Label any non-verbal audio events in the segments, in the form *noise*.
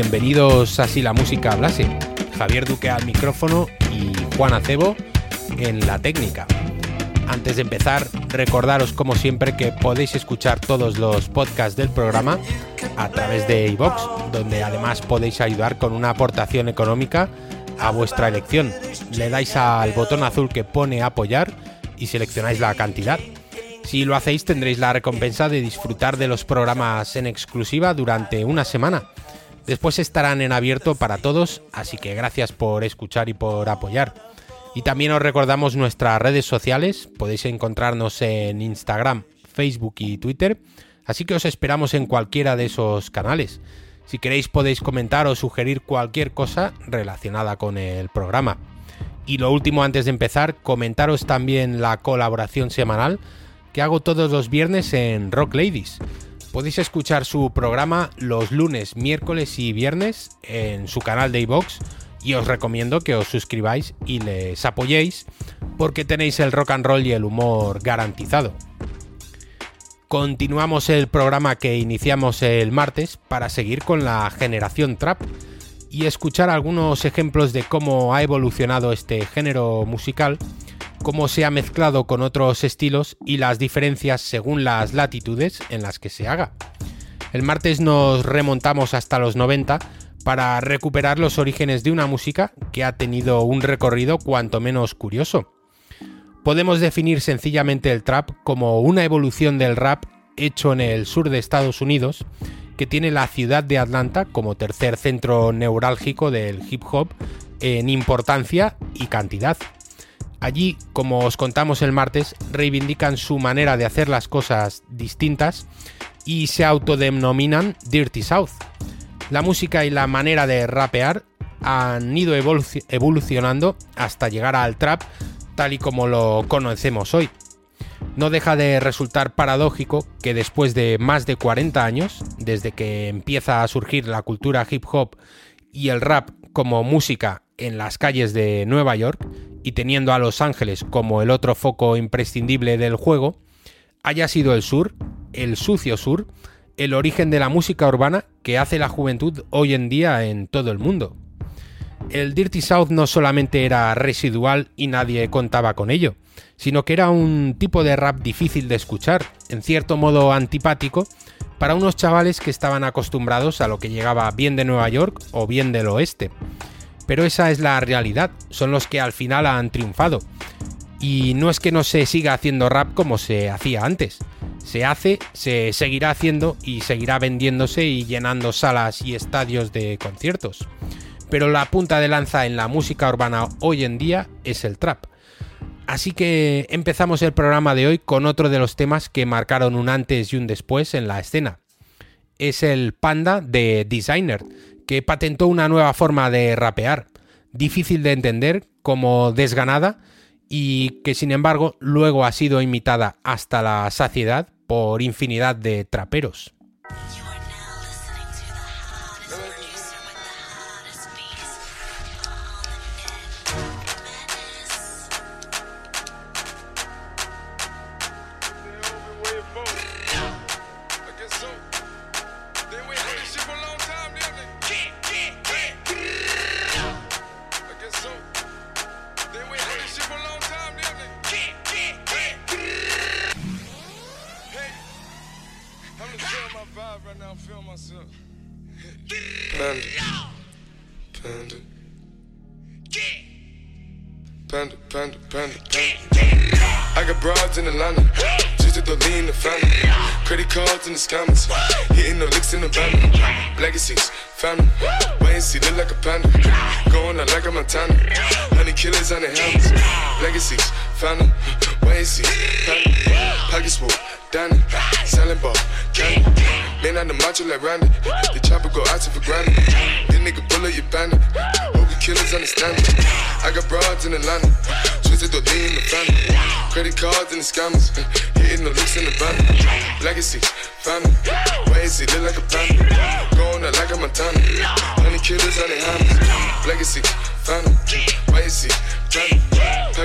Bienvenidos a Si la Música Hablase. Javier Duque al micrófono y Juan Acebo en la técnica. Antes de empezar, recordaros como siempre que podéis escuchar todos los podcasts del programa a través de iVox, donde además podéis ayudar con una aportación económica a vuestra elección. Le dais al botón azul que pone apoyar y seleccionáis la cantidad. Si lo hacéis tendréis la recompensa de disfrutar de los programas en exclusiva durante una semana. Después estarán en abierto para todos, así que gracias por escuchar y por apoyar. Y también os recordamos nuestras redes sociales, podéis encontrarnos en Instagram, Facebook y Twitter, así que os esperamos en cualquiera de esos canales. Si queréis podéis comentar o sugerir cualquier cosa relacionada con el programa. Y lo último antes de empezar, comentaros también la colaboración semanal que hago todos los viernes en Rock Ladies. Podéis escuchar su programa los lunes, miércoles y viernes en su canal de iVox y os recomiendo que os suscribáis y les apoyéis porque tenéis el rock and roll y el humor garantizado. Continuamos el programa que iniciamos el martes para seguir con la generación trap y escuchar algunos ejemplos de cómo ha evolucionado este género musical cómo se ha mezclado con otros estilos y las diferencias según las latitudes en las que se haga. El martes nos remontamos hasta los 90 para recuperar los orígenes de una música que ha tenido un recorrido cuanto menos curioso. Podemos definir sencillamente el trap como una evolución del rap hecho en el sur de Estados Unidos, que tiene la ciudad de Atlanta como tercer centro neurálgico del hip hop en importancia y cantidad. Allí, como os contamos el martes, reivindican su manera de hacer las cosas distintas y se autodenominan Dirty South. La música y la manera de rapear han ido evolucionando hasta llegar al trap tal y como lo conocemos hoy. No deja de resultar paradójico que después de más de 40 años, desde que empieza a surgir la cultura hip hop y el rap como música en las calles de Nueva York, y teniendo a Los Ángeles como el otro foco imprescindible del juego, haya sido el sur, el sucio sur, el origen de la música urbana que hace la juventud hoy en día en todo el mundo. El Dirty South no solamente era residual y nadie contaba con ello, sino que era un tipo de rap difícil de escuchar, en cierto modo antipático, para unos chavales que estaban acostumbrados a lo que llegaba bien de Nueva York o bien del oeste. Pero esa es la realidad, son los que al final han triunfado. Y no es que no se siga haciendo rap como se hacía antes. Se hace, se seguirá haciendo y seguirá vendiéndose y llenando salas y estadios de conciertos. Pero la punta de lanza en la música urbana hoy en día es el trap. Así que empezamos el programa de hoy con otro de los temas que marcaron un antes y un después en la escena. Es el Panda de Designer, que patentó una nueva forma de rapear, difícil de entender, como desganada, y que sin embargo luego ha sido imitada hasta la saciedad por infinidad de traperos.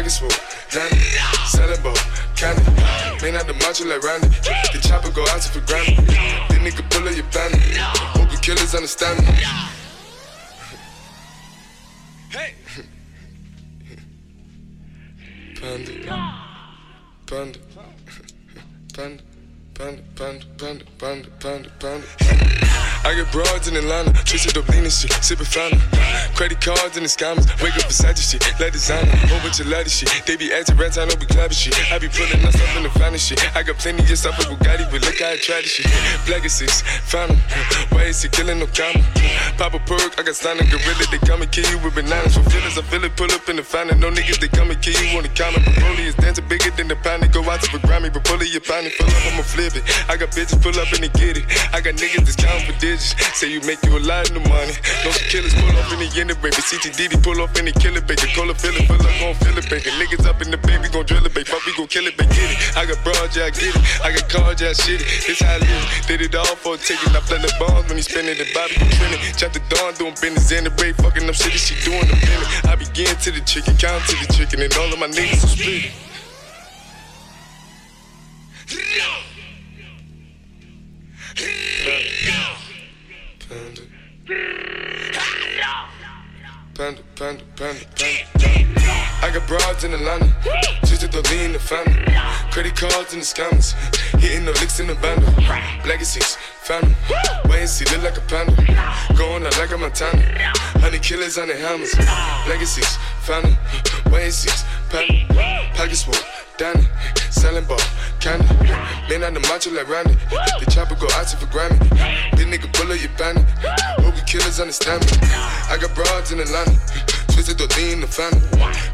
pocket swoop. Danny, sellable, candy. Clean out the macho like Randy. The chopper go out for Grammy. This nigga pull up your bandit. Hope killers understand me. Hey! Panda. Panda. Panda. Panda. Panda. Panda. Panda. Panda. Panda. I get broads in Atlanta, twisted up lean and shit, sippin' fountain. Credit cards and the scammers, wake up beside your shit, let designer, whole bunch of ladder shit. They be acting rats, I know we clapping shit. I be pulling myself in the finest shit. I got plenty of stuff with Bugatti, but look how I try this shit. Black is six, found Why is he killing no comma? Pop a perk, I got a gorilla, they come and kill you with bananas. For feelings, I feel it, pull up in the fountain. No niggas, they come and kill you on the counter. Broly is dancing bigger than the pound. Go out to the Grammy, but pull it, your pound, full up, I'ma flip it. I got bitches pull up and they get it. I got niggas that's counting for this. Say you make you a lot of money. No killers pull off in the end, baby. CTDD pull off in the killer, baby. Call a feeling, feel like gon' feel it, baby. Niggas up in the baby, gon' drill it, baby. Fuck, we gon' kill it, baby. Get it. I got broad, yeah, I get it. I got cards, yeah, shit it. This how I live. Did it all for a ticket. I play the bombs when he spinning the Bobby, you trending. Chop the dawn, doing business in the break, fucking up shit, she doing the minute. I begin to the chicken, count to the chicken, and all of my niggas are split. Panda. Panda, panda, panda, panda. I got broads in Atlanta, twisted the lean in the family. Credit cards in the scammers, hitting the licks in the bundle. Legacies, family, wait see, look like a panda. Going out like a Montana, honey killers on the hammers. Legacies, family, wait and see, panda. Pockets full, Danny, selling ball, candy. Man on the macho like Randy, the chopper go out to for Grammy. Big nigga bullet, you bandit. Hope killers understand me. I got broads in Atlanta. Twisted the lean in the family.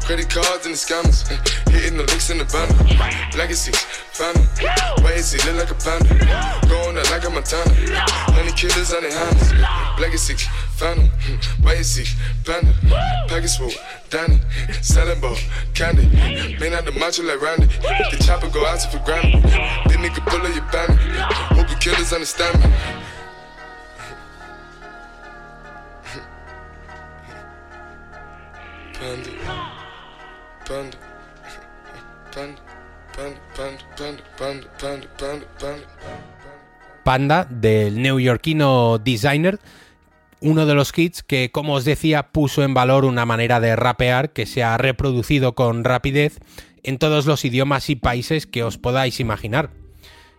Credit cards and the scammers. *laughs* Hitting the licks in the bundle. Legacy, family. Why is he look like a panda? Going out like a Montana. Honey killers on the hands. Legacy, family. *laughs* Why is he panda? Package full, Danny. Selling ball, candy. Man out the macho like Randy. The chopper go out for Grammy. This nigga pull up your bandit. Hope you killers understand me. Panda. Panda. Panda. Panda. Panda. Panda. Panda. Panda. Panda. Panda. Del neoyorquino Designer, uno de los hits que, como os decía, puso en valor una manera de rapear que se ha reproducido con rapidez en todos los idiomas y países que os podáis imaginar.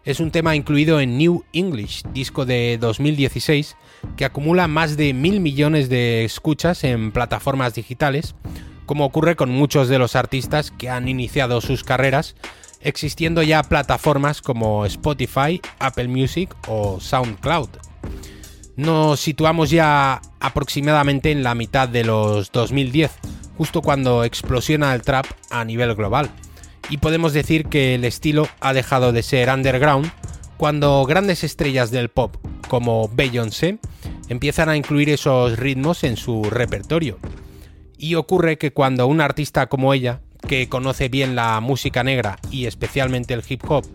Es un tema incluido en New English, disco de 2016, que acumula más de mil millones de escuchas en plataformas digitales, como ocurre con muchos de los artistas que han iniciado sus carreras, existiendo ya plataformas como Spotify, Apple Music o SoundCloud. Nos situamos ya aproximadamente en la mitad de los 2010, justo cuando explosiona el trap a nivel global y podemos decir que el estilo ha dejado de ser underground cuando grandes estrellas del pop como Beyoncé empiezan a incluir esos ritmos en su repertorio. Y ocurre que cuando un artista como ella, que conoce bien la música negra y especialmente el hip hop,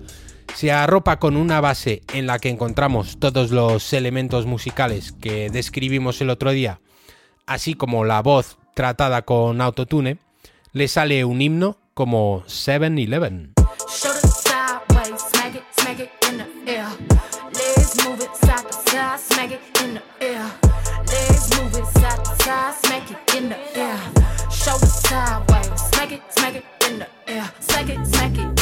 se arropa con una base en la que encontramos todos los elementos musicales que describimos el otro día, así como la voz tratada con autotune, le sale un himno como 7-Eleven. move it side to side, smack it in the air. Legs move it side to side, smack it in the air. Shoulder sideways, smack it, smack it in the air. Smack it, smack it.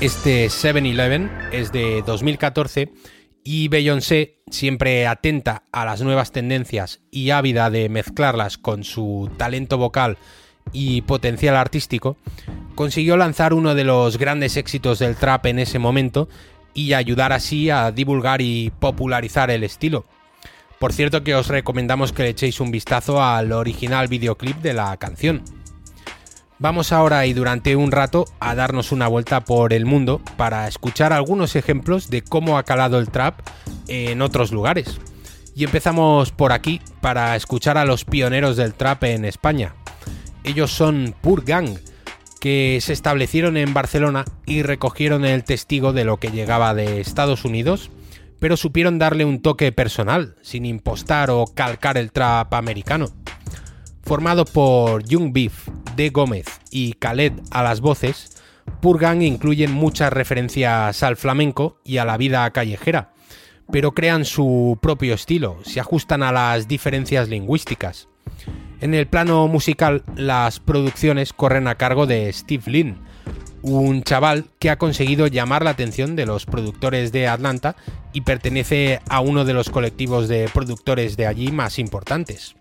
Este 7-Eleven es de 2014 y Beyoncé, siempre atenta a las nuevas tendencias y ávida de mezclarlas con su talento vocal y potencial artístico, consiguió lanzar uno de los grandes éxitos del trap en ese momento y ayudar así a divulgar y popularizar el estilo. Por cierto que os recomendamos que le echéis un vistazo al original videoclip de la canción. Vamos ahora y durante un rato a darnos una vuelta por el mundo para escuchar algunos ejemplos de cómo ha calado el trap en otros lugares. Y empezamos por aquí para escuchar a los pioneros del trap en España. Ellos son Pur Gang, que se establecieron en Barcelona y recogieron el testigo de lo que llegaba de Estados Unidos, pero supieron darle un toque personal, sin impostar o calcar el trap americano. Formado por Young Beef, De Gómez y Khaled a las voces, Purgang incluyen muchas referencias al flamenco y a la vida callejera, pero crean su propio estilo, se ajustan a las diferencias lingüísticas. En el plano musical, las producciones corren a cargo de Steve Lynn, un chaval que ha conseguido llamar la atención de los productores de Atlanta y pertenece a uno de los colectivos de productores de allí más importantes.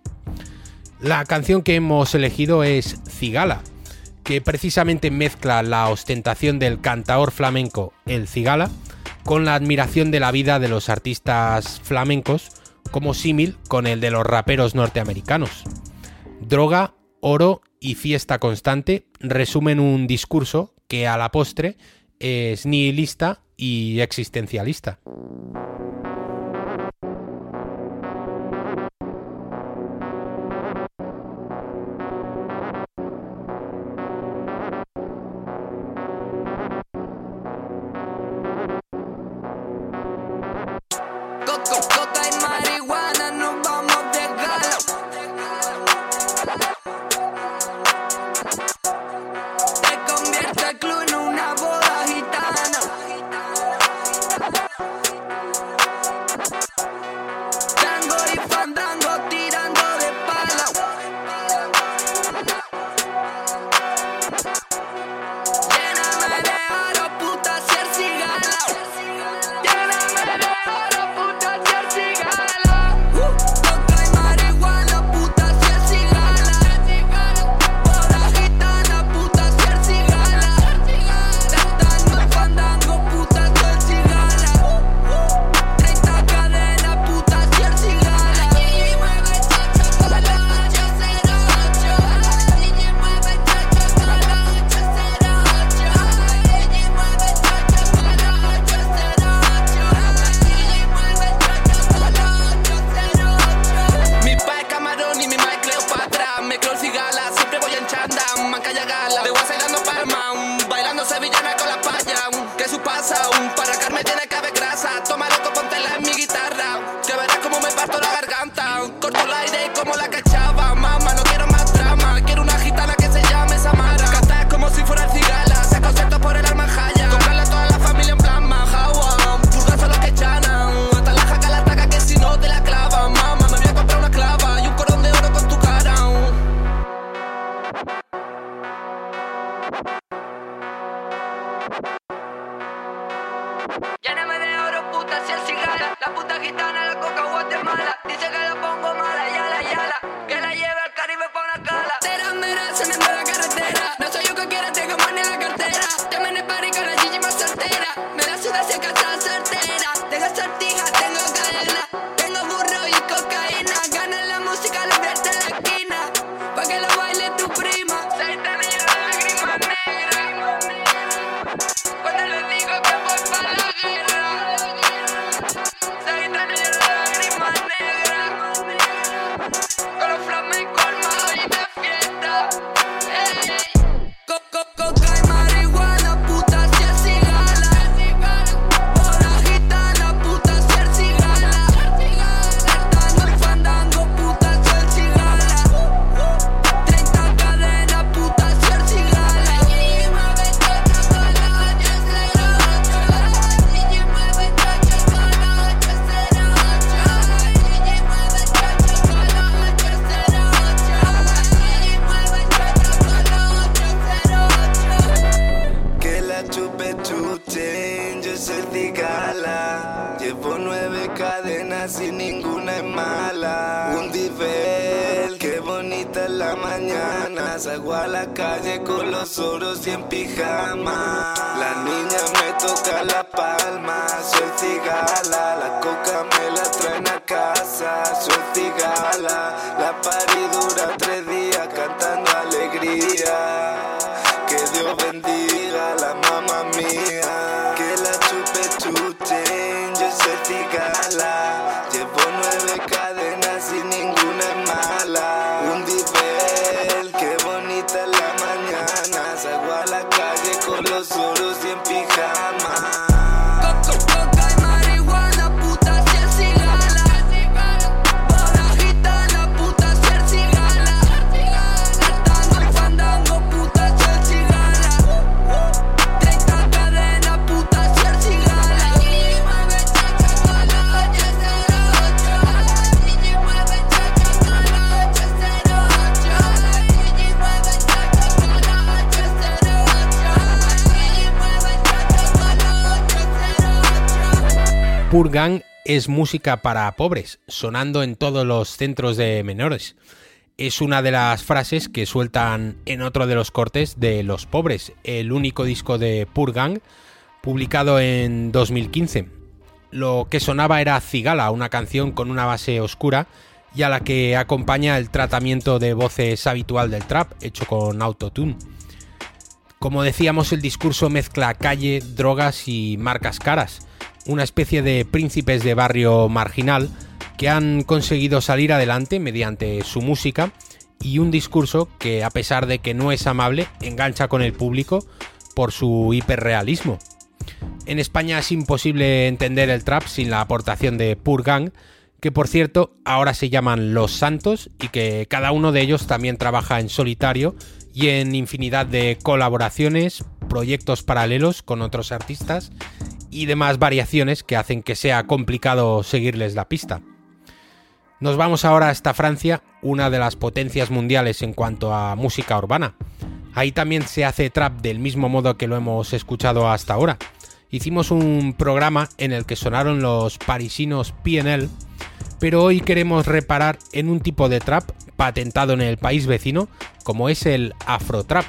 La canción que hemos elegido es Cigala, que precisamente mezcla la ostentación del cantaor flamenco El Cigala con la admiración de la vida de los artistas flamencos como símil con el de los raperos norteamericanos. Droga, oro y fiesta constante resumen un discurso que a la postre es nihilista y existencialista. Oros y en pijama. La niña me toca la palma, soy cigala. La coca me la traen a casa, soy cigala. La paridura tres días cantando alegría. Que Dios bendiga la 808. Purgang es música para pobres, sonando en todos los centros de menores. Es una de las frases que sueltan en otro de los cortes de Los Pobres, el único disco de Purgang, publicado en 2015. Lo que sonaba era Cigala, una canción con una base oscura y a la que acompaña el tratamiento de voces habitual del trap, hecho con autotune. Como decíamos, el discurso mezcla calle, drogas y marcas caras, una especie de príncipes de barrio marginal que han conseguido salir adelante mediante su música y un discurso que, a pesar de que no es amable, engancha con el público por su hiperrealismo. En España es imposible entender el trap sin la aportación de Purgang, que por cierto ahora se llaman Los Santos y que cada uno de ellos también trabaja en solitario y en infinidad de colaboraciones, proyectos paralelos con otros artistas y demás variaciones que hacen que sea complicado seguirles la pista. Nos vamos ahora hasta Francia, una de las potencias mundiales en cuanto a música urbana. Ahí también se hace trap del mismo modo que lo hemos escuchado hasta ahora. Hicimos un programa en el que sonaron los parisinos PNL, pero hoy queremos reparar en un tipo de trap patentado en el país vecino, como es el afrotrap,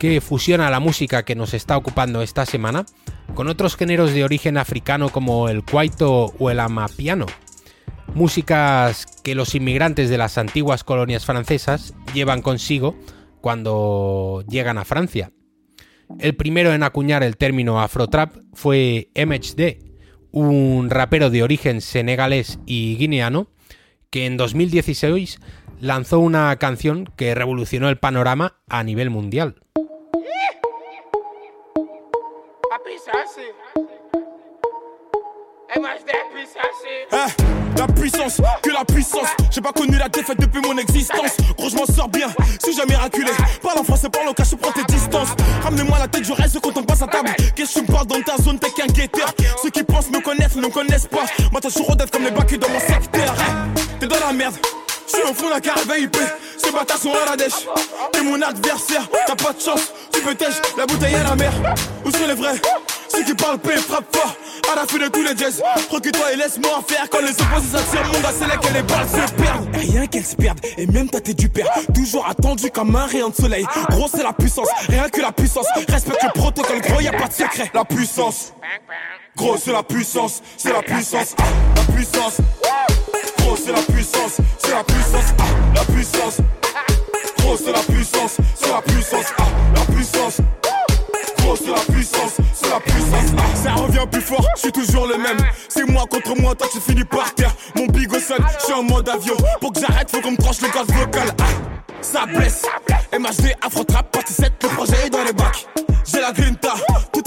que fusiona la música que nos está ocupando esta semana con otros géneros de origen africano como el kwaito o el amapiano. Músicas que los inmigrantes de las antiguas colonias francesas llevan consigo cuando llegan a Francia. El primero en acuñar el término afrotrap fue MHD, un rapero de origen senegalés y guineano que en 2016 lanzó una canción que revolucionó el panorama a nivel mundial. Eh, la puissance, que la puissance. J'ai pas connu la défaite depuis mon existence. Gros, je m'en sors bien, si j'ai miraculé. Parle en français, parle en cash, prends tes distances. Ramenez-moi la tête, je reste quand on passe à table. Qu'est-ce que tu me parles dans ta zone, t'es qu'un guetteur. Ceux qui pensent me connaissent, ne me connaissent pas. Moi, toujours d'être comme les bacs dans mon secteur. Eh, T'es dans la merde. Je suis au fond d'un carré VIP, ces bâtards sont à la dèche. T'es mon adversaire, t'as pas de chance, tu peux tèche, la bouteille à la mer. Où sont les vrais? Ceux qui parlent paix, frappe fort, à la fin de tous les jazz. Recule-toi et laisse-moi en faire quand les opposés s'attirent, mon gars, c'est là que les balles se perdent. Rien qu'elles se perdent, et même ta tête du père, toujours attendu comme un rayon de soleil. Gros, c'est la puissance, rien que la puissance. Respecte le protocole, gros, y a pas de secret. La puissance, gros, c'est la puissance, c'est la puissance, la puissance. Gros, c'est la puissance, c'est la puissance, ah, la puissance. Gros, c'est la puissance, c'est la puissance, ah, la puissance. Gros, c'est la puissance, c'est la puissance. ah. Ça revient plus fort, je suis toujours le même. C'est moi contre moi, toi tu finis par terre. Mon big au sol, je suis en mode avion. Pour que j'arrête, faut qu'on me tranche le gaz vocal. Ah, ça blesse. MHD, Afro Trap, partie 7, le projet est dans les bacs. J'ai la grinta,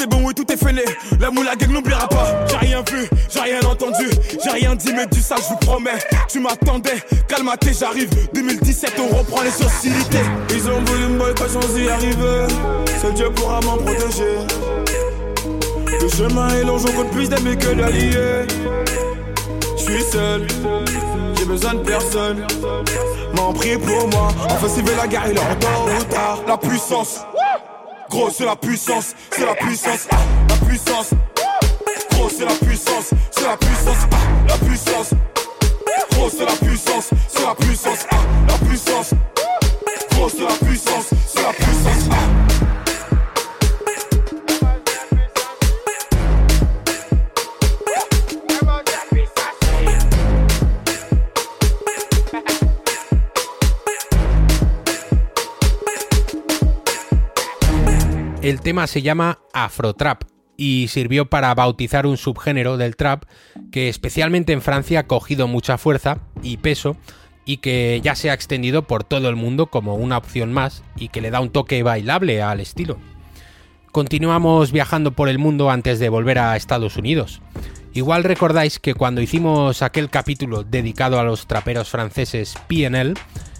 est bon, oui, tout est fêlé. La moula gang n'oubliera pas. J'ai rien vu, j'ai rien entendu, j'ai rien dit, mais du sale, je vous promets. Tu m'attendais, calmaté, j'arrive. 2017, on reprend les sociétés. Ils ont voulu me boycott sans y arriver. Seul Dieu pourra m'en protéger. Le chemin est long, j'en compte plus d'amis que d'alliés. Je suis seul, j'ai besoin de personne. M'en prie pour moi, enfin s'il veut la guerre, il est en. La puissance, c'est la puissance, c'est la puissance, ah, la puissance. C'est la puissance, c'est la puissance, ah, la puissance. C'est la puissance, c'est la puissance, ah, la puissance. El tema se llama Afrotrap y sirvió para bautizar un subgénero del trap que especialmente en Francia ha cogido mucha fuerza y peso y que ya se ha extendido por todo el mundo como una opción más y que le da un toque bailable al estilo. Continuamos viajando por el mundo antes de volver a Estados Unidos. Igual recordáis que cuando hicimos aquel capítulo dedicado a los traperos franceses PNL,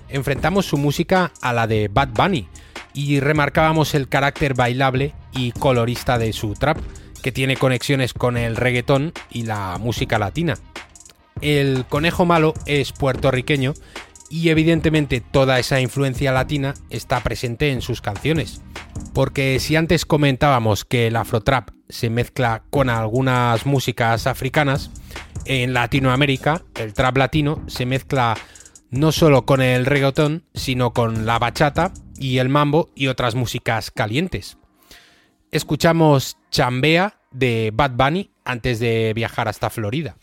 enfrentamos su música a la de Bad Bunny y remarcábamos el carácter bailable y colorista de su trap, que tiene conexiones con el reggaetón y la música latina. El conejo malo es puertorriqueño y evidentemente toda esa influencia latina está presente en sus canciones. Porque si antes comentábamos que el afrotrap se mezcla con algunas músicas africanas, en Latinoamérica el trap latino se mezcla no solo con el reggaetón, sino con la bachata y el mambo y otras músicas calientes. Escuchamos Chambea de Bad Bunny antes de viajar hasta Florida.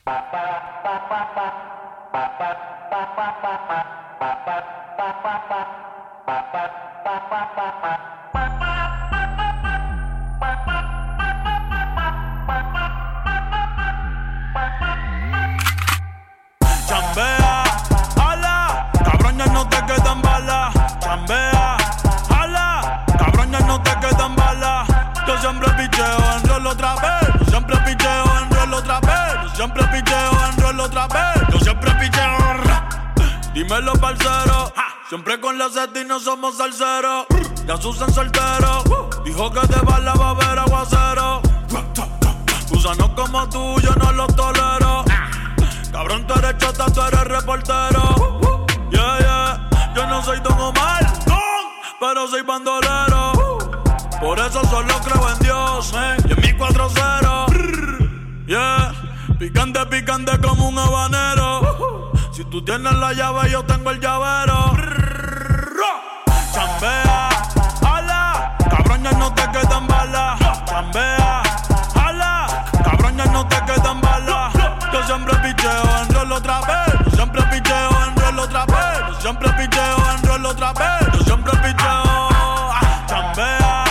Dímelo, parcero. Siempre con la y no somos salseros. Ya Susan soltero. Dijo que de bala va a haber aguacero. Gusanos como tú, yo no los tolero. Cabrón, tú eres chota, tú eres reportero. Yeah, yeah. Yo no soy Don Omar, pero soy bandolero. Por eso solo creo en Dios, y en mi 4-0. Yeah. Picante, picante como un habanero. Si tú tienes la llave, yo tengo el llavero. Chambea, ala, cabrón, ya no te quedan balas. Chambea, ala, cabrón, ya no te quedan balas. Yo siempre picheo en rol otra vez. Yo siempre picheo en rol otra vez. Yo siempre picheo en rol otra vez. Yo siempre picheo. Chambea,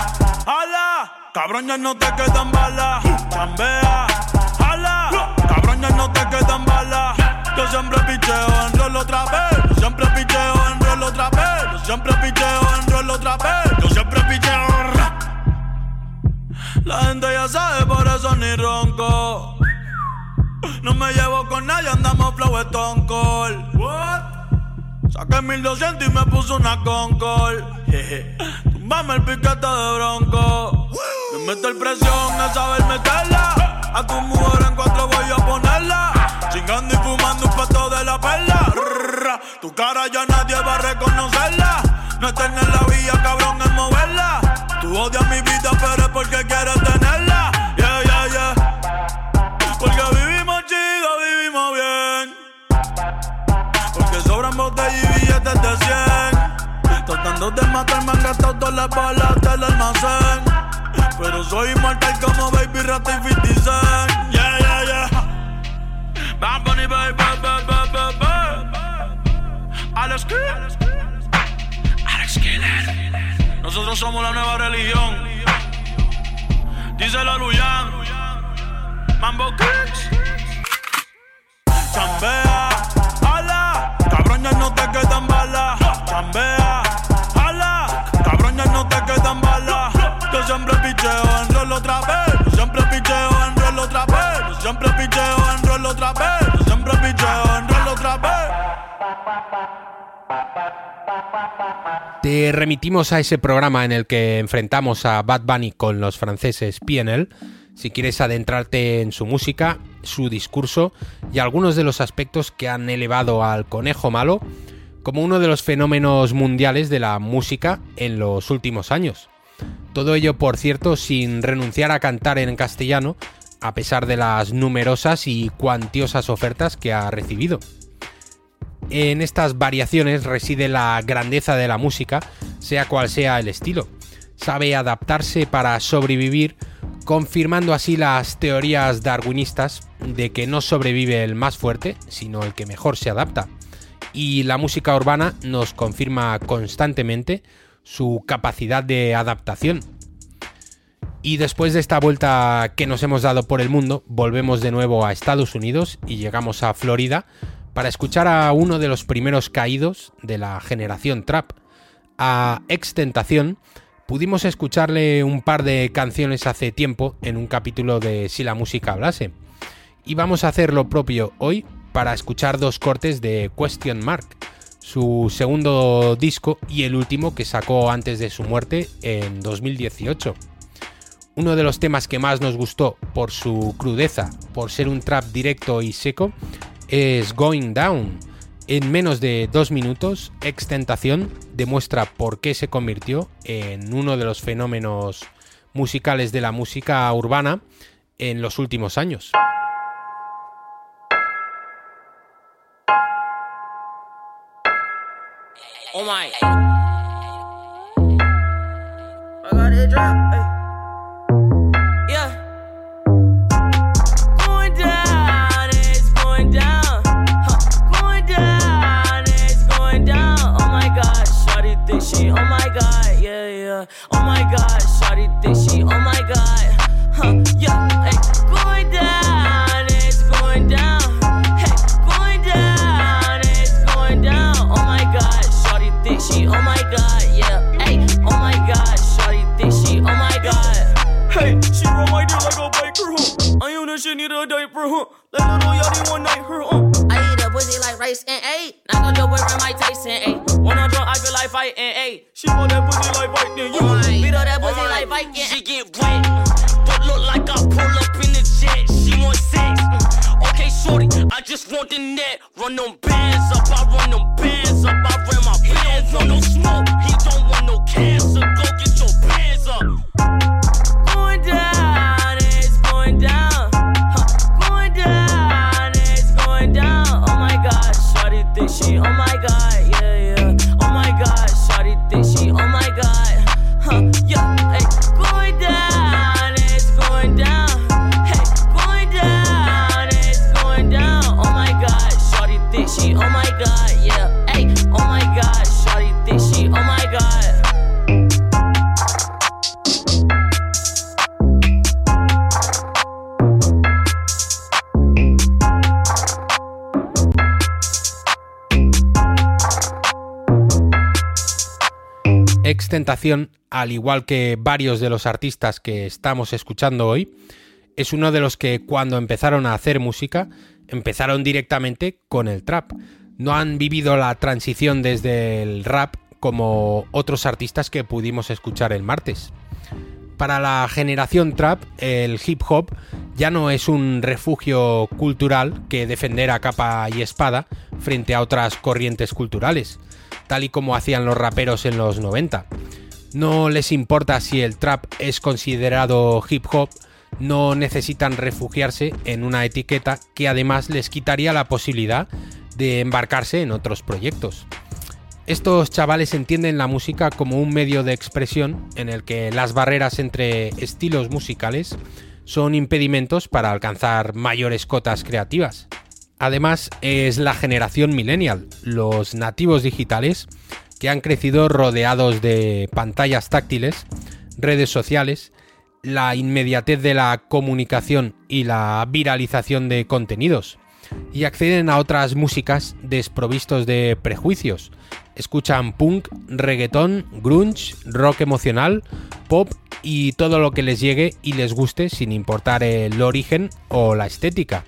ala, cabrón, ya no te quedan balas. Chambea, ala, cabrón, ya no te quedan balas. Yo siempre picheo en rol otra vez. Yo siempre picheo en rol otra vez. Yo siempre picheo en rol otra vez. Yo siempre picheo. La gente ya sabe, por eso ni ronco. No me llevo con nadie, andamos flow Stone Cold. What? Saqué 1200 y me puso una Concord. Jeje. Tumbame el piquete de bronco. Me meto el presión a saber meterla. A tu mujer en cuatro voy a ponerla. Chingando y fumando Tu cara ya nadie va a reconocerla. No es tener la vía, cabrón, es moverla. Tú odias mi vida, pero es porque quieres tenerla. Yeah, yeah, yeah. Porque vivimos chido, vivimos bien. Porque sobran botellas y billetes de 100. Tratando de matarme han gastado todas las balas del almacén. Pero soy inmortal como Baby Rata y 50 Cent. Yeah, yeah, yeah. Bad Bunny, baby, baby, baby. Alex Killer. Nosotros somos la nueva religión. Díselo a Luyan. Mambo Kicks. Chambea, ala, cabrón ya no te quedan balas. Chambea, Te remitimos a ese programa en el que enfrentamos a Bad Bunny con los franceses PNL, si quieres adentrarte en su música, su discurso y algunos de los aspectos que han elevado al conejo malo como uno de los fenómenos mundiales de la música en los últimos años. Todo ello, por cierto, sin renunciar a cantar en castellano, a pesar de las numerosas y cuantiosas ofertas que ha recibido. En estas variaciones reside la grandeza de la música, sea cual sea el estilo. Sabe adaptarse para sobrevivir, confirmando así las teorías darwinistas de que no sobrevive el más fuerte, sino el que mejor se adapta. Y la música urbana nos confirma constantemente su capacidad de adaptación. Y después de esta vuelta que nos hemos dado por el mundo, volvemos de nuevo a Estados Unidos y llegamos a Florida para escuchar a uno de los primeros caídos de la generación trap, a Extentación. Pudimos escucharle un par de canciones hace tiempo en un capítulo de Si la música hablase. Y vamos a hacer lo propio hoy para escuchar dos cortes de Question Mark, su segundo disco y el último que sacó antes de su muerte en 2018. Uno de los temas que más nos gustó por su crudeza, por ser un trap directo y seco, es Going Down. En menos de dos minutos, Extentación demuestra por qué se convirtió en uno de los fenómenos musicales de la música urbana en los últimos años. Oh my. Got. Yeah. Oh my god, shawty think she. Oh my god. Huh. Yeah. Hey. Going down, it's going down. Hey. Going down, it's going down. Oh my god, shawty think she. Oh my god, yeah. Hey. Oh my god, shawty think she. Oh my god. Hey, she roll my dick like a biker, huh? I own that shit, need a diaper, huh? Let little yachty one night, her, huh? I a pussy like rice and eight. Knock on your boyfriend, Mike Tyson, eight. When I'm drunk, I feel like fighting, eight. She want that pussy like fighting, you. Beat up that pussy like fighting. She get wet, but look like I pull up in the jet. She want sex. Okay, shorty, I just want the net. Run them bands up, I run them bands up. I ran my he don't want no smoke, he don't want no cancer. Go get your bands up. Shawty think she. Oh my Extentación, al igual que varios de los artistas que estamos escuchando hoy, es uno de los que cuando empezaron a hacer música empezaron directamente con el trap. No han vivido la transición desde el rap como otros artistas que pudimos escuchar el martes. Para la generación trap, el hip hop ya no es un refugio cultural que defender a capa y espada frente a otras corrientes culturales, tal y como hacían los raperos en los 90. No les importa si el trap es considerado hip hop, no necesitan refugiarse en una etiqueta que además les quitaría la posibilidad de embarcarse en otros proyectos. Estos chavales entienden la música como un medio de expresión en el que las barreras entre estilos musicales son impedimentos para alcanzar mayores cotas creativas. Además, es la generación millennial, los nativos digitales, que han crecido rodeados de pantallas táctiles, redes sociales, la inmediatez de la comunicación y la viralización de contenidos, y acceden a otras músicas desprovistos de prejuicios. Escuchan punk, reggaetón, grunge, rock emocional, pop y todo lo que les llegue y les guste sin importar el origen o la estética.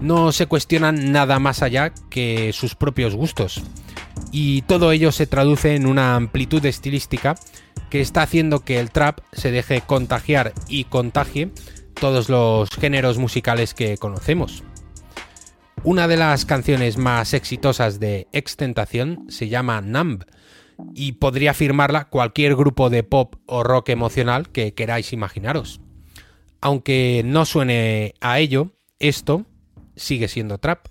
No se cuestionan nada más allá que sus propios gustos. Y todo ello se traduce en una amplitud estilística que está haciendo que el trap se deje contagiar y contagie todos los géneros musicales que conocemos. Una de las canciones más exitosas de Extentación se llama Numb y podría firmarla cualquier grupo de pop o rock emocional que queráis imaginaros. Aunque no suene a ello, esto sigue siendo trap.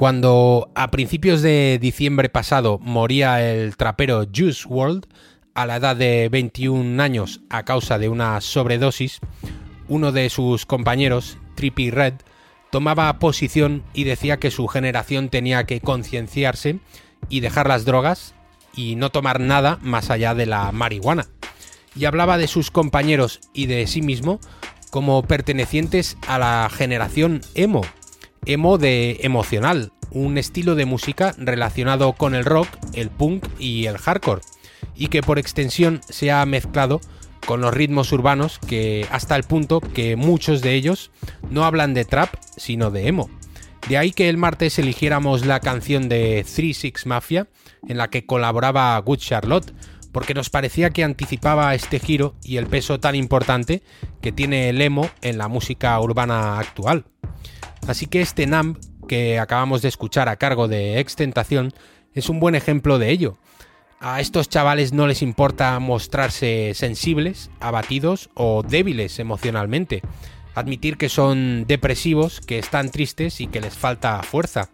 Cuando a principios de diciembre pasado moría el trapero Juice World a la edad de 21 años a causa de una sobredosis, uno de sus compañeros, Trippy Red, tomaba posición y decía que su generación tenía que concienciarse y dejar las drogas y no tomar nada más allá de la marihuana. Y hablaba de sus compañeros y de sí mismo como pertenecientes a la generación emo, emo de emocional, un estilo de música relacionado con el rock, el punk y el hardcore, y que por extensión se ha mezclado con los ritmos urbanos que hasta el punto que muchos de ellos no hablan de trap, sino de emo. De ahí que el martes eligiéramos la canción de Three Six Mafia, en la que colaboraba Good Charlotte, porque nos parecía que anticipaba este giro y el peso tan importante que tiene el emo en la música urbana actual. Así que este NAMB que acabamos de escuchar a cargo de Extentación es un buen ejemplo de ello. A estos chavales no les importa mostrarse sensibles, abatidos o débiles emocionalmente. Admitir que son depresivos, que están tristes y que les falta fuerza.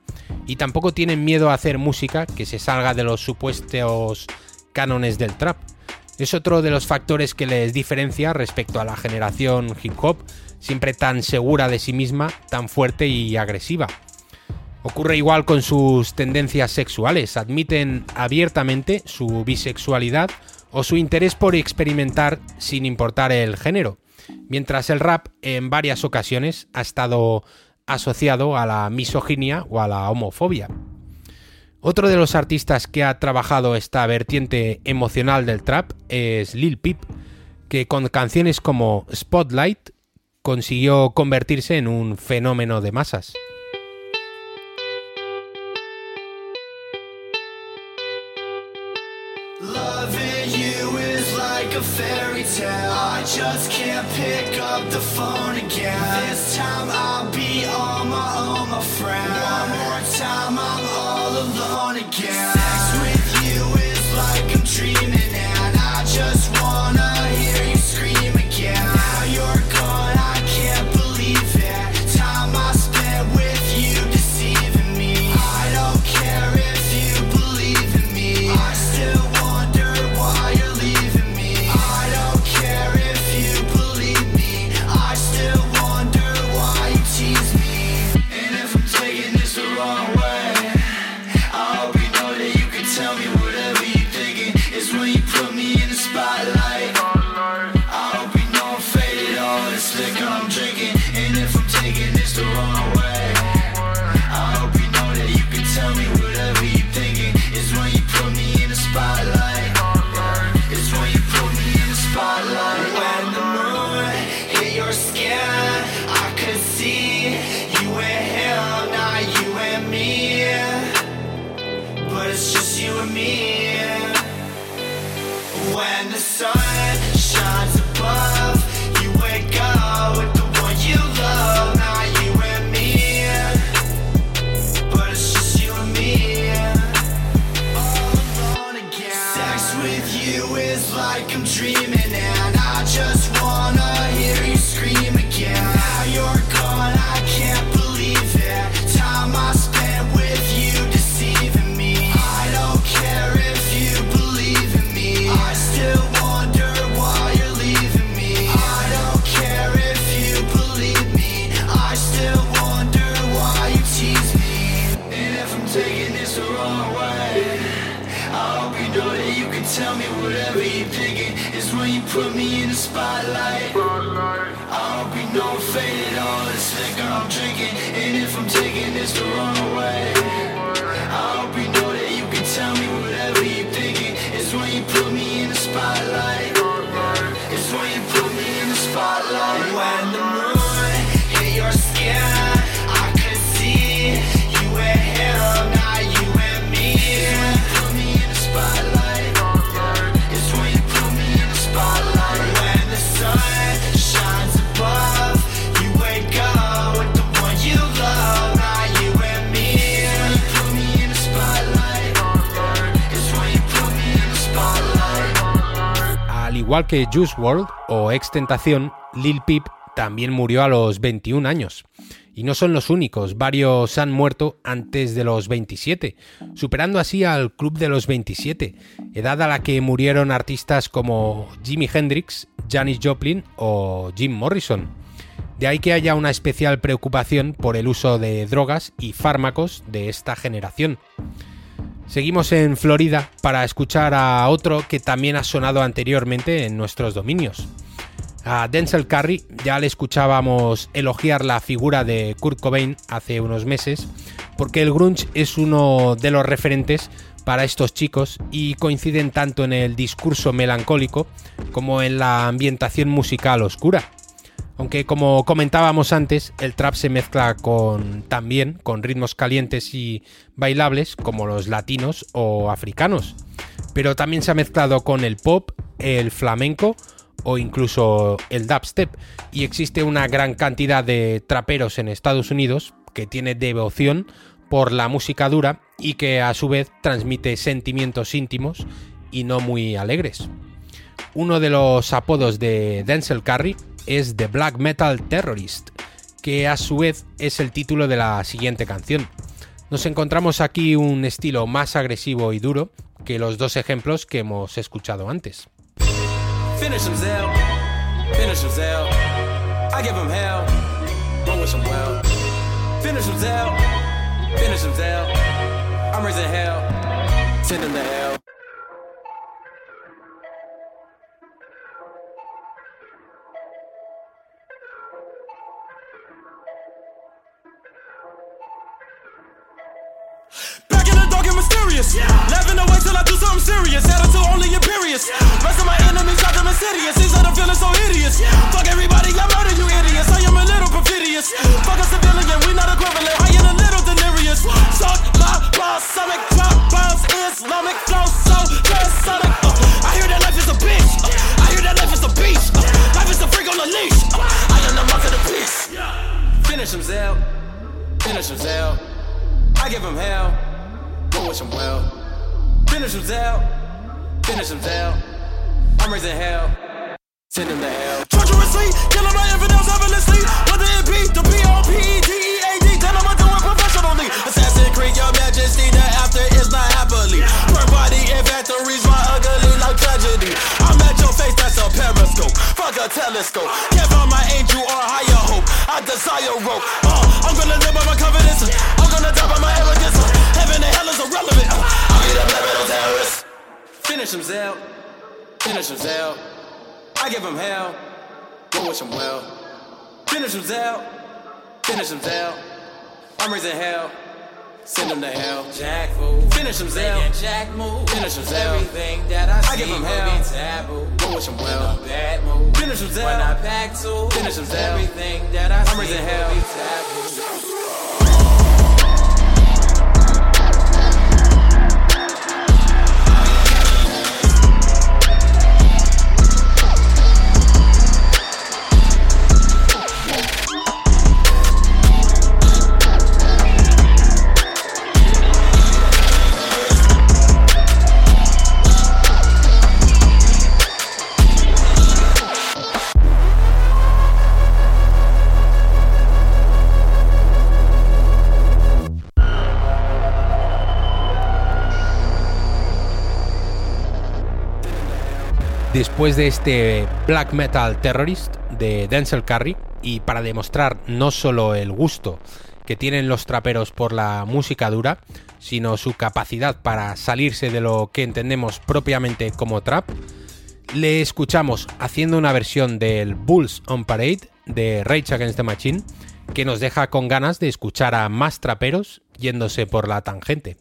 Y tampoco tienen miedo a hacer música que se salga de los supuestos cánones del trap. Es otro de los factores que les diferencia respecto a la generación hip hop, siempre tan segura de sí misma, tan fuerte y agresiva. Ocurre igual con sus tendencias sexuales, admiten abiertamente su bisexualidad o su interés por experimentar sin importar el género, mientras el rap en varias ocasiones ha estado asociado a la misoginia o a la homofobia. Otro de los artistas que ha trabajado esta vertiente emocional del trap es Lil Peep, que con canciones como Spotlight consiguió convertirse en un fenómeno de masas. Loving igual que Juice WRLD o Extentación, Lil Peep también murió a los 21 años. Y no son los únicos, varios han muerto antes de los 27, superando así al Club de los 27, edad a la que murieron artistas como Jimi Hendrix, Janis Joplin o Jim Morrison. De ahí que haya una especial preocupación por el uso de drogas y fármacos de esta generación. Seguimos en Florida para escuchar a otro que también ha sonado anteriormente en nuestros dominios. A Denzel Curry ya le escuchábamos elogiar la figura de Kurt Cobain hace unos meses, porque el grunge es uno de los referentes para estos chicos y coinciden tanto en el discurso melancólico como en la ambientación musical oscura. Aunque como comentábamos antes, el trap se mezcla con también con ritmos calientes y bailables como los latinos o africanos. Pero también se ha mezclado con el pop, el flamenco o incluso el dubstep. Y existe una gran cantidad de traperos en Estados Unidos que tiene devoción por la música dura y que a su vez transmite sentimientos íntimos y no muy alegres. Uno de los apodos de Denzel Curry es The Black Metal Terrorist, que a su vez es el título de la siguiente canción. Nos encontramos aquí un estilo más agresivo y duro que los dos ejemplos que hemos escuchado antes. Finish him, Zell. Finish him, Zell. I'm raising hell. Send him to hell. And mysterious. Laughing away till I do something serious. Attitude only imperious. Rest of my enemies out them insidious. These are the feeling so hideous. Fuck everybody, I murder you idiots. I am a little perfidious. Fuck a civilian, we not equivalent. I am a little delirious. Suck my balsamic drop bombs. Islamic flow so transonic. Uh, I hear that life is a bitch. Uh, I hear that life is a beast. Uh, life is a freak on a leash. Uh, I am the mark of the beast. Finish him, Zell. Finish him, Zell. I give him hell. Don't wish him well. Finish him, Zell. Finish him, Zell. I'm raising hell. Send him to hell. Treacherously, killing my infidels effortlessly. Whether it be the P-O-P-E-D-E-A-D, Fuck a telescope. My angel or higher hope. I desire rope. Uh, I'm gonna live by my confidence. I'm gonna die by my arrogance. Uh, heaven and hell is irrelevant. Uh, I'll be the black metal terrorist. Finish him, Zell. Finish him, Zell. I give him hell. Don't wish him well. Finish him, Zell. Finish him, Zell. I'm raising hell. Send him to hell. Jack fool. Finish him, Zell. Jack move. Finish him, Zell. Everything that I see I give him hell. be taboo. Don't wish him well. bad mood. Finish him, Zell. When I pack tools. Finish him, Zell. Everything that I I'm see raising hell. be taboo. Después de este Black Metal Terrorist de Denzel Curry, y para demostrar no solo el gusto que tienen los traperos por la música dura, sino su capacidad para salirse de lo que entendemos propiamente como trap, le escuchamos haciendo una versión del Bulls on Parade de Rage Against the Machine, que nos deja con ganas de escuchar a más traperos yéndose por la tangente.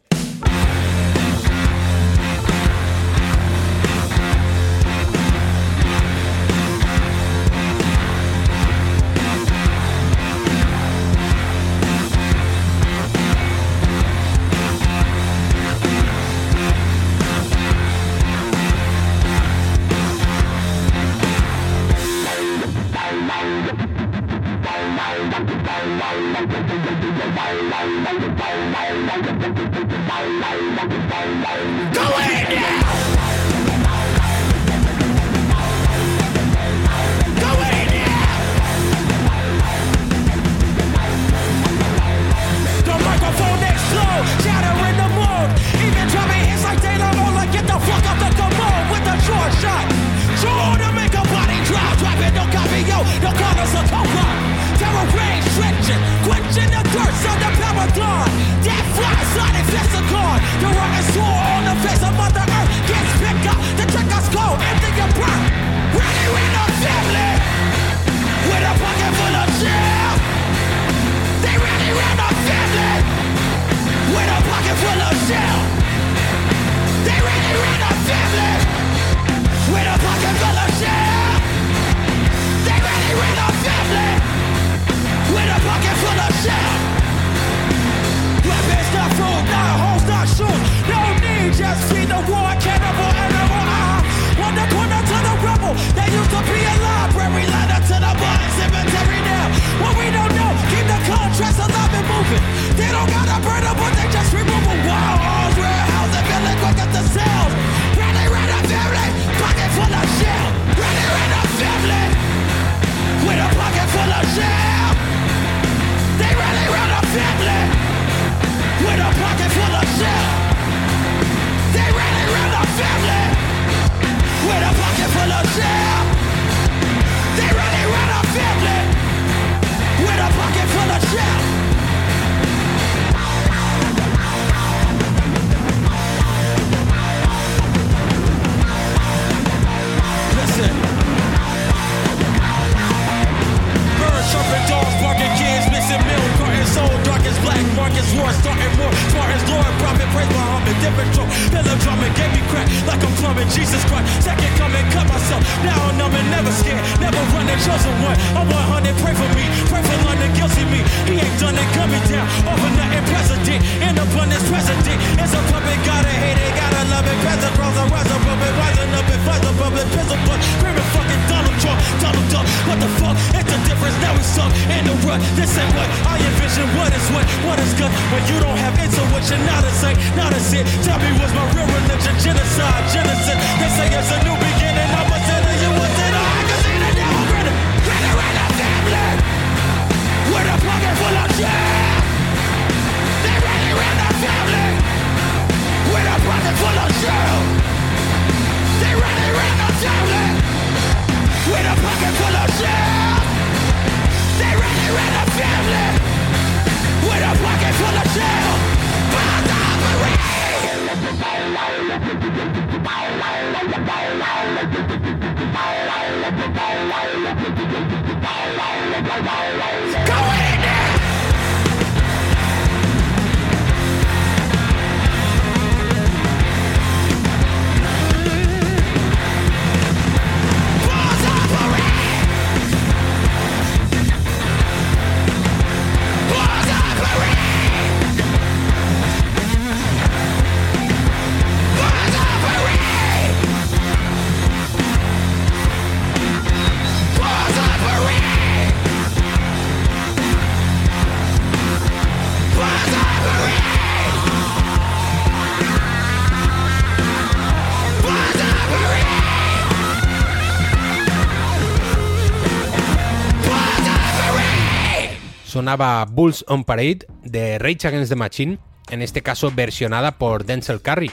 Bulls on Parade de Rage Against the Machine, en este caso versionada por Denzel Curry.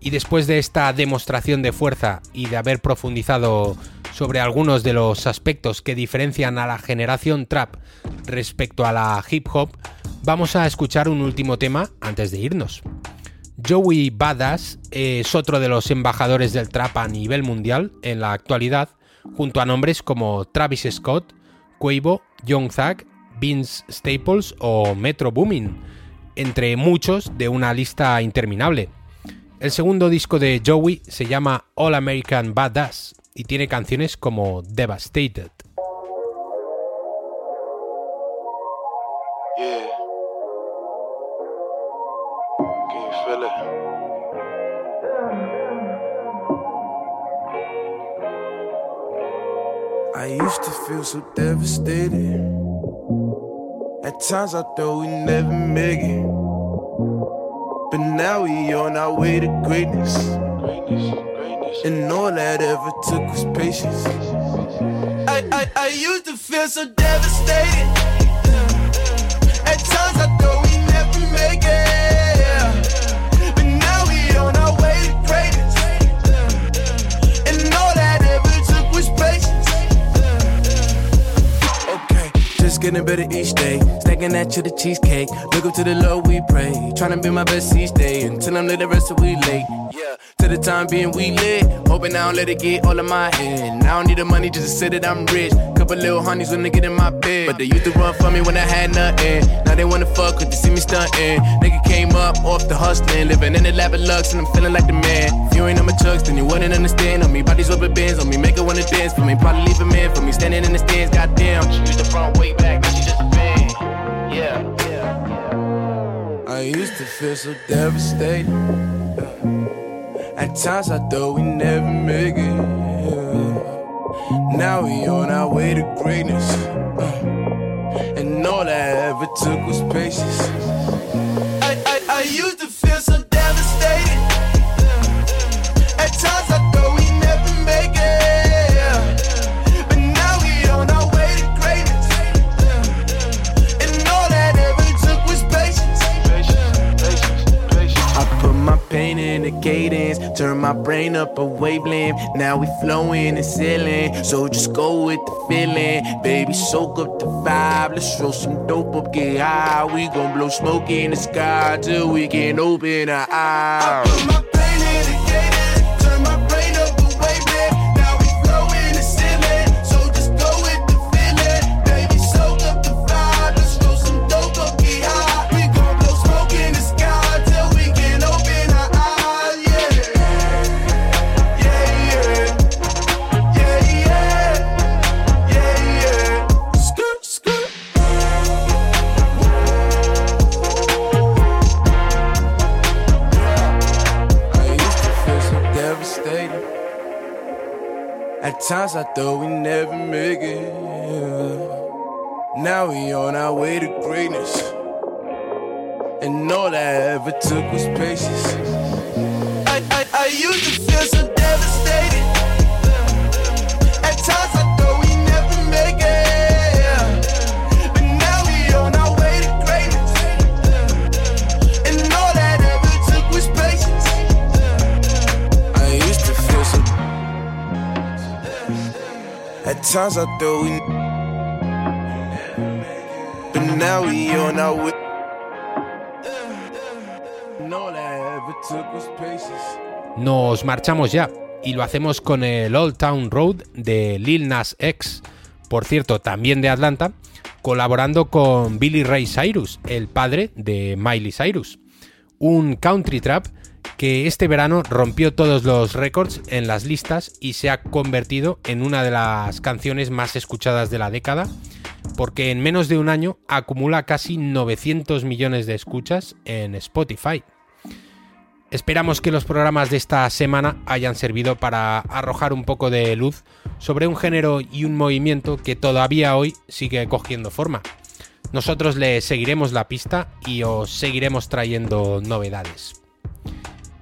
Y después de esta demostración de fuerza y de haber profundizado sobre algunos de los aspectos que diferencian a la generación trap respecto a la hip hop, vamos a escuchar un último tema antes de irnos. Joey Badass es otro de los embajadores del trap a nivel mundial en la actualidad, junto a nombres como Travis Scott, Quavo, Young Thug, Vince Staples o Metro Boomin, entre muchos de una lista interminable. El segundo disco de Joey se llama All American Badass y tiene canciones como Devastated. I used to feel so devastated. At times I thought we'd never make it. But now we on our way to greatness. Greatness. And all that ever took was patience. I, I, I used to feel so devastated. At times I thought we Getting better each day. Stacking that to the cheesecake. Look up to the Lord, we pray. Trying to be my best each day. Until I'm the rest of we late. Yeah, to the time being we lit. Hoping I don't let it get all of my head. I don't need the money just to say that I'm rich. Couple little honeys when they get in my bed. But they used to run for me when I had nothing. Now they wanna fuck cause they see me stunting. Nigga came up off the hustling. Living in the lap of lux and I'm feeling like the man. If you ain't on my chucks, then you wouldn't understand. On me, bodies open bins. On me, make her wanna dance. For me, probably leave a man. For me, standing in the stands. Goddamn, she used the front way back. Now she just a fan. Yeah, yeah. I used to feel so devastated. At times I thought we never make it. Now we on our way to greatness. Uh, And all I ever took was patience. I, I, I used to feel so devastated. At times turn my brain up a wavelength. Now we flowing and sailing, so just go with the feeling. Baby, soak up the vibe. Let's throw some dope up, get high. We gon' blow smoke in the sky till we can open our eyes. Times I thought we never make it. Now we on our way to greatness. And all I ever took was patience. I, I, I used to feel so devastated. At times I thought we. But now we on our way. And all I ever took was patience. Nos marchamos ya y lo hacemos con el Old Town Road de Lil Nas X, por cierto, también de Atlanta, colaborando con Billy Ray Cyrus, el padre de Miley Cyrus. Un country trap que este verano rompió todos los récords en las listas y se ha convertido en una de las canciones más escuchadas de la década, porque en menos de un año acumula casi 900 millones de escuchas en Spotify. Esperamos que los programas de esta semana hayan servido para arrojar un poco de luz sobre un género y un movimiento que todavía hoy sigue cogiendo forma. Nosotros le seguiremos la pista y os seguiremos trayendo novedades.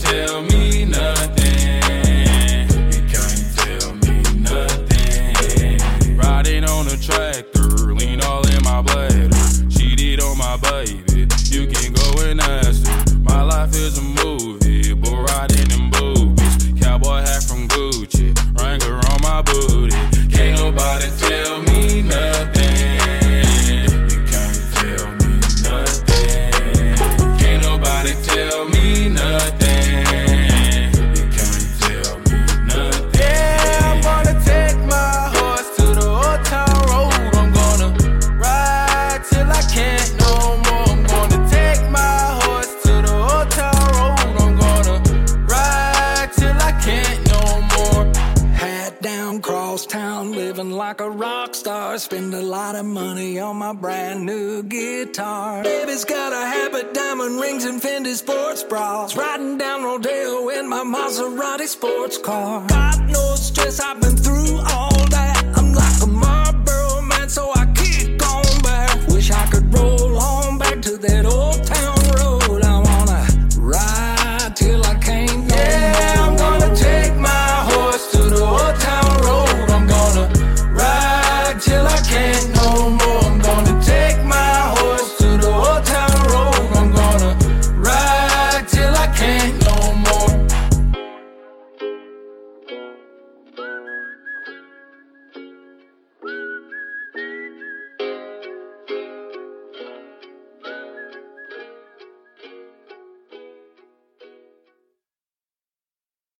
Tell me sports car. Got no stress, I've been